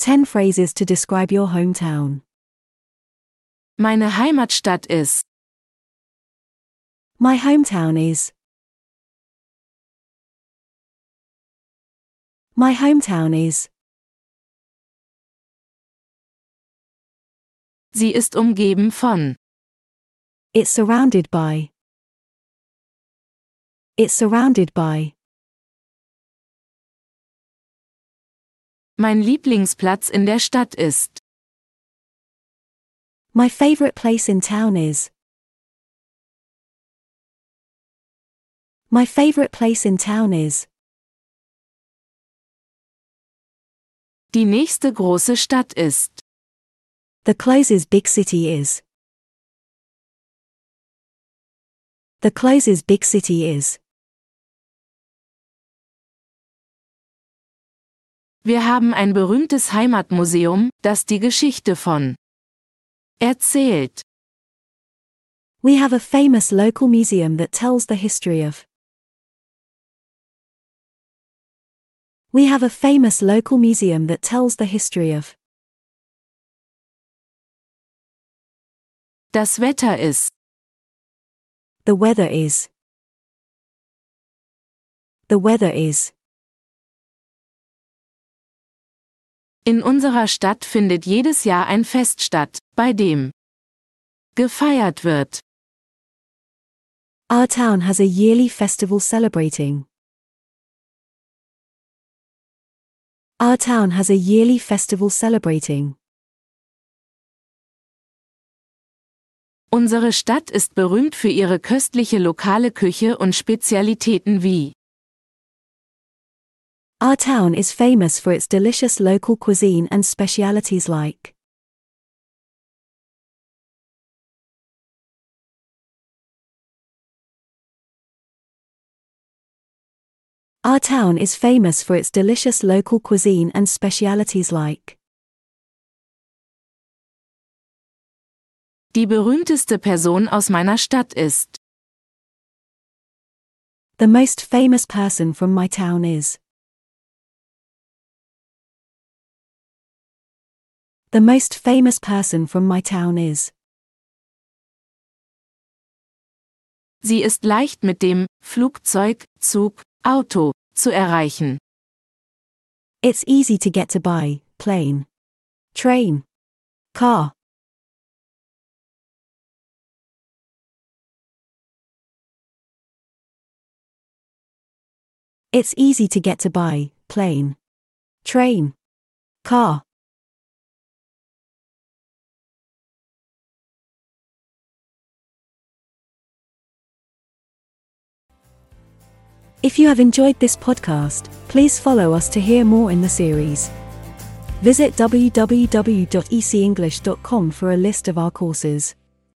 Ten phrases to describe your hometown. Meine Heimatstadt ist. My hometown is. My hometown is. Sie ist umgeben von. It's surrounded by. It's surrounded by. Mein Lieblingsplatz in der Stadt ist. My favorite place in town is. My favorite place in town is. Die nächste große Stadt ist. The closest big city is. The closest big city is. Wir haben ein berühmtes Heimatmuseum, das die Geschichte von erzählt. We have a famous local museum that tells the history of. We have a famous local museum that tells the history of. Das Wetter ist. The weather is. The weather is. In unserer Stadt findet jedes Jahr ein Fest statt, bei dem gefeiert wird. Our town has a yearly festival celebrating. Our town has a yearly festival celebrating. Unsere Stadt ist berühmt für ihre köstliche lokale Küche und Spezialitäten wie Our town is famous for its delicious local cuisine and specialities like Our town is famous for its delicious local cuisine and specialities like Die berühmteste Person aus meiner Stadt ist. The most famous person from my town is The most famous person from my town is Sie ist leicht mit dem Flugzeug, Zug, Auto zu erreichen. It's easy to get to by plane, train, car. It's easy to get to by plane, train, car. If you have enjoyed this podcast, please follow us to hear more in the series. Visit www.ecenglish.com for a list of our courses.